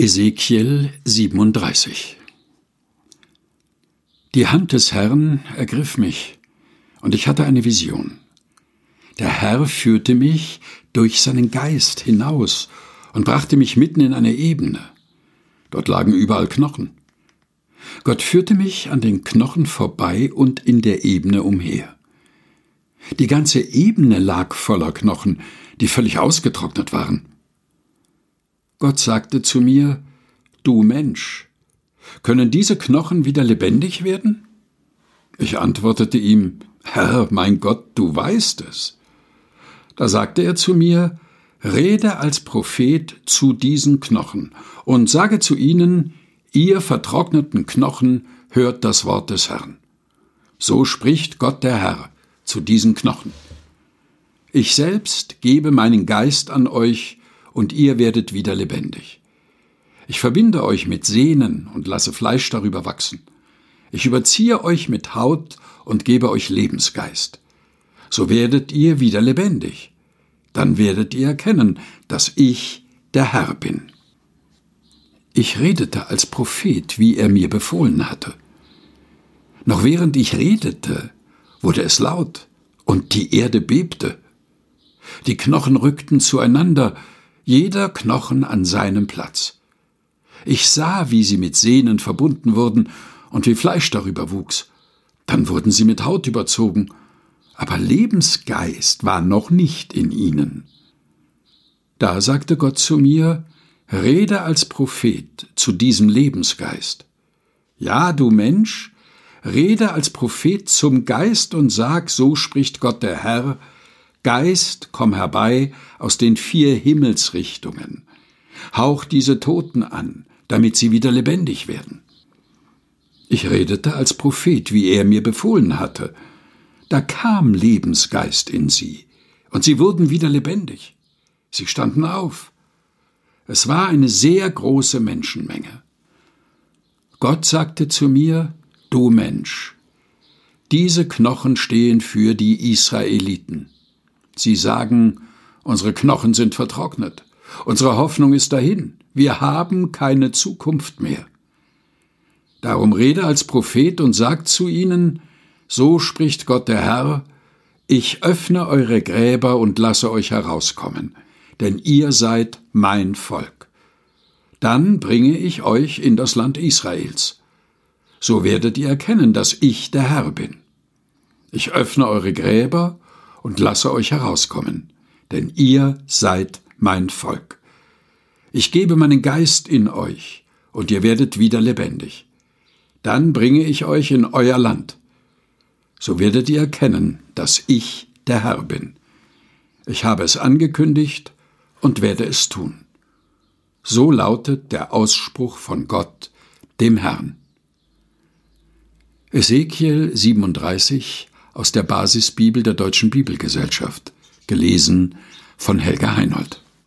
Ezekiel 37 Die Hand des Herrn ergriff mich, und ich hatte eine Vision. Der Herr führte mich durch seinen Geist hinaus und brachte mich mitten in eine Ebene. Dort lagen überall Knochen. Gott führte mich an den Knochen vorbei und in der Ebene umher. Die ganze Ebene lag voller Knochen, die völlig ausgetrocknet waren. Gott sagte zu mir, Du Mensch, können diese Knochen wieder lebendig werden? Ich antwortete ihm, Herr, mein Gott, du weißt es. Da sagte er zu mir, Rede als Prophet zu diesen Knochen und sage zu ihnen, ihr vertrockneten Knochen, hört das Wort des Herrn. So spricht Gott der Herr zu diesen Knochen. Ich selbst gebe meinen Geist an euch, und ihr werdet wieder lebendig. Ich verbinde euch mit Sehnen und lasse Fleisch darüber wachsen. Ich überziehe euch mit Haut und gebe euch Lebensgeist. So werdet ihr wieder lebendig. Dann werdet ihr erkennen, dass ich der Herr bin. Ich redete als Prophet, wie er mir befohlen hatte. Noch während ich redete, wurde es laut und die Erde bebte. Die Knochen rückten zueinander, jeder Knochen an seinem Platz. Ich sah, wie sie mit Sehnen verbunden wurden und wie Fleisch darüber wuchs. Dann wurden sie mit Haut überzogen, aber Lebensgeist war noch nicht in ihnen. Da sagte Gott zu mir, Rede als Prophet zu diesem Lebensgeist. Ja, du Mensch, rede als Prophet zum Geist und sag, so spricht Gott der Herr, Geist, komm herbei aus den vier Himmelsrichtungen. Hauch diese Toten an, damit sie wieder lebendig werden. Ich redete als Prophet, wie er mir befohlen hatte. Da kam Lebensgeist in sie, und sie wurden wieder lebendig. Sie standen auf. Es war eine sehr große Menschenmenge. Gott sagte zu mir, Du Mensch, diese Knochen stehen für die Israeliten. Sie sagen, unsere Knochen sind vertrocknet, unsere Hoffnung ist dahin, wir haben keine Zukunft mehr. Darum rede als Prophet und sagt zu ihnen, so spricht Gott der Herr, ich öffne eure Gräber und lasse euch herauskommen, denn ihr seid mein Volk. Dann bringe ich euch in das Land Israels. So werdet ihr erkennen, dass ich der Herr bin. Ich öffne eure Gräber und lasse euch herauskommen, denn ihr seid mein Volk. Ich gebe meinen Geist in euch, und ihr werdet wieder lebendig. Dann bringe ich euch in euer Land. So werdet ihr erkennen, dass ich der Herr bin. Ich habe es angekündigt und werde es tun. So lautet der Ausspruch von Gott, dem Herrn. Ezekiel 37 aus der Basisbibel der Deutschen Bibelgesellschaft, gelesen von Helga Heinold.